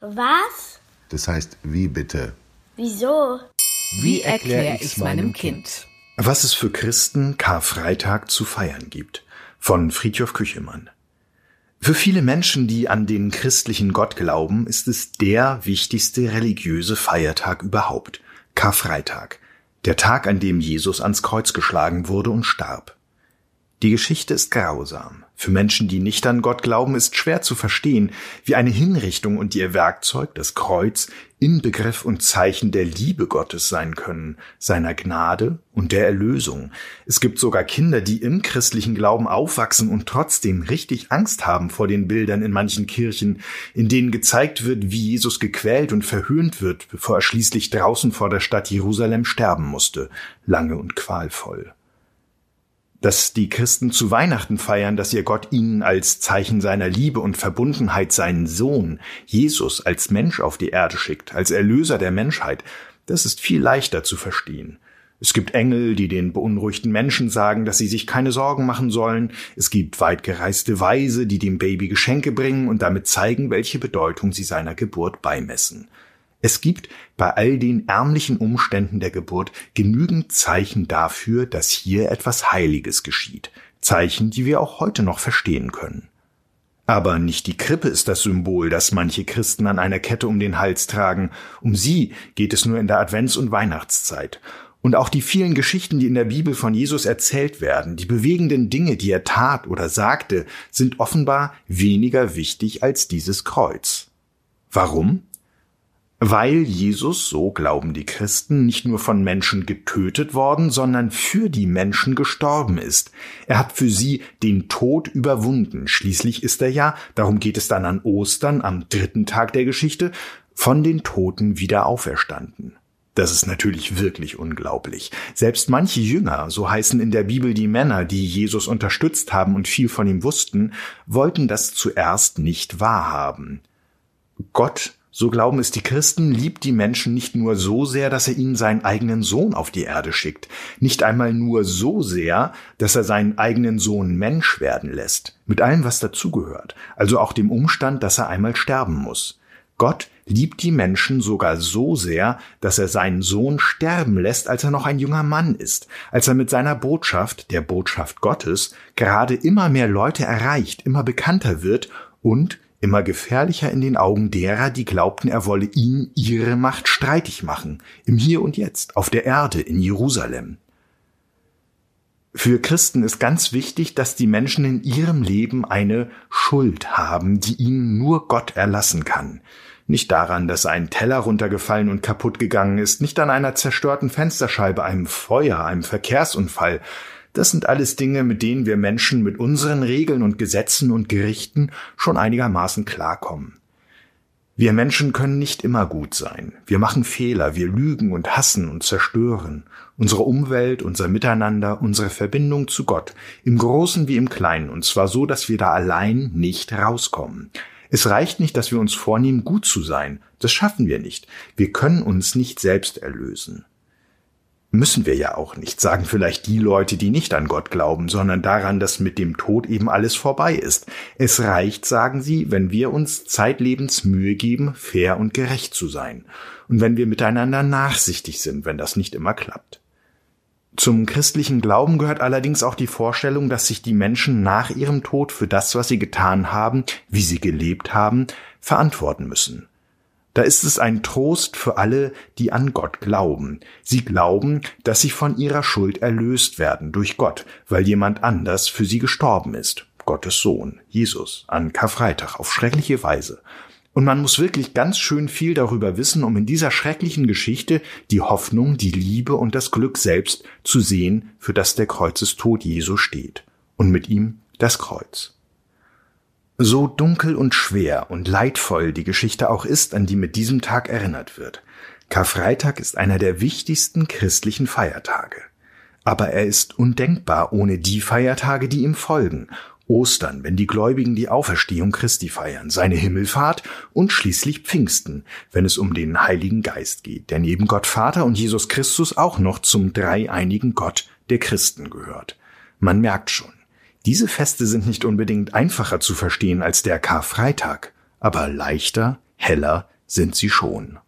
Was? Das heißt, wie bitte? Wieso? Wie erkläre ich meinem Kind? Was es für Christen Karfreitag zu feiern gibt. Von Friedhof Küchemann. Für viele Menschen, die an den christlichen Gott glauben, ist es der wichtigste religiöse Feiertag überhaupt. Karfreitag. Der Tag, an dem Jesus ans Kreuz geschlagen wurde und starb. Die Geschichte ist grausam. Für Menschen, die nicht an Gott glauben, ist schwer zu verstehen, wie eine Hinrichtung und ihr Werkzeug, das Kreuz, Inbegriff und Zeichen der Liebe Gottes sein können, seiner Gnade und der Erlösung. Es gibt sogar Kinder, die im christlichen Glauben aufwachsen und trotzdem richtig Angst haben vor den Bildern in manchen Kirchen, in denen gezeigt wird, wie Jesus gequält und verhöhnt wird, bevor er schließlich draußen vor der Stadt Jerusalem sterben musste, lange und qualvoll dass die Christen zu Weihnachten feiern, dass ihr Gott ihnen als Zeichen seiner Liebe und Verbundenheit seinen Sohn, Jesus, als Mensch auf die Erde schickt, als Erlöser der Menschheit, das ist viel leichter zu verstehen. Es gibt Engel, die den beunruhigten Menschen sagen, dass sie sich keine Sorgen machen sollen. Es gibt weitgereiste Weise, die dem Baby Geschenke bringen und damit zeigen, welche Bedeutung sie seiner Geburt beimessen. Es gibt bei all den ärmlichen Umständen der Geburt genügend Zeichen dafür, dass hier etwas Heiliges geschieht, Zeichen, die wir auch heute noch verstehen können. Aber nicht die Krippe ist das Symbol, das manche Christen an einer Kette um den Hals tragen. Um sie geht es nur in der Advents- und Weihnachtszeit. Und auch die vielen Geschichten, die in der Bibel von Jesus erzählt werden, die bewegenden Dinge, die er tat oder sagte, sind offenbar weniger wichtig als dieses Kreuz. Warum? Weil Jesus, so glauben die Christen, nicht nur von Menschen getötet worden, sondern für die Menschen gestorben ist. Er hat für sie den Tod überwunden. Schließlich ist er ja, darum geht es dann an Ostern, am dritten Tag der Geschichte, von den Toten wieder auferstanden. Das ist natürlich wirklich unglaublich. Selbst manche Jünger, so heißen in der Bibel die Männer, die Jesus unterstützt haben und viel von ihm wussten, wollten das zuerst nicht wahrhaben. Gott so glauben es die Christen, liebt die Menschen nicht nur so sehr, dass er ihnen seinen eigenen Sohn auf die Erde schickt, nicht einmal nur so sehr, dass er seinen eigenen Sohn Mensch werden lässt, mit allem, was dazugehört, also auch dem Umstand, dass er einmal sterben muss. Gott liebt die Menschen sogar so sehr, dass er seinen Sohn sterben lässt, als er noch ein junger Mann ist, als er mit seiner Botschaft, der Botschaft Gottes, gerade immer mehr Leute erreicht, immer bekannter wird und immer gefährlicher in den Augen derer, die glaubten, er wolle ihnen ihre Macht streitig machen, im Hier und Jetzt, auf der Erde, in Jerusalem. Für Christen ist ganz wichtig, dass die Menschen in ihrem Leben eine Schuld haben, die ihnen nur Gott erlassen kann. Nicht daran, dass ein Teller runtergefallen und kaputt gegangen ist, nicht an einer zerstörten Fensterscheibe, einem Feuer, einem Verkehrsunfall, das sind alles Dinge, mit denen wir Menschen mit unseren Regeln und Gesetzen und Gerichten schon einigermaßen klarkommen. Wir Menschen können nicht immer gut sein. Wir machen Fehler, wir lügen und hassen und zerstören. Unsere Umwelt, unser Miteinander, unsere Verbindung zu Gott, im Großen wie im Kleinen, und zwar so, dass wir da allein nicht rauskommen. Es reicht nicht, dass wir uns vornehmen, gut zu sein. Das schaffen wir nicht. Wir können uns nicht selbst erlösen. Müssen wir ja auch nicht, sagen vielleicht die Leute, die nicht an Gott glauben, sondern daran, dass mit dem Tod eben alles vorbei ist. Es reicht, sagen sie, wenn wir uns zeitlebens Mühe geben, fair und gerecht zu sein. Und wenn wir miteinander nachsichtig sind, wenn das nicht immer klappt. Zum christlichen Glauben gehört allerdings auch die Vorstellung, dass sich die Menschen nach ihrem Tod für das, was sie getan haben, wie sie gelebt haben, verantworten müssen. Da ist es ein Trost für alle, die an Gott glauben. Sie glauben, dass sie von ihrer Schuld erlöst werden durch Gott, weil jemand anders für sie gestorben ist. Gottes Sohn, Jesus, an Karfreitag auf schreckliche Weise. Und man muss wirklich ganz schön viel darüber wissen, um in dieser schrecklichen Geschichte die Hoffnung, die Liebe und das Glück selbst zu sehen, für das der Kreuzestod Jesu steht. Und mit ihm das Kreuz. So dunkel und schwer und leidvoll die Geschichte auch ist, an die mit diesem Tag erinnert wird. Karfreitag ist einer der wichtigsten christlichen Feiertage. Aber er ist undenkbar ohne die Feiertage, die ihm folgen. Ostern, wenn die Gläubigen die Auferstehung Christi feiern, seine Himmelfahrt und schließlich Pfingsten, wenn es um den Heiligen Geist geht, der neben Gott Vater und Jesus Christus auch noch zum dreieinigen Gott der Christen gehört. Man merkt schon, diese Feste sind nicht unbedingt einfacher zu verstehen als der Karfreitag, aber leichter, heller sind sie schon.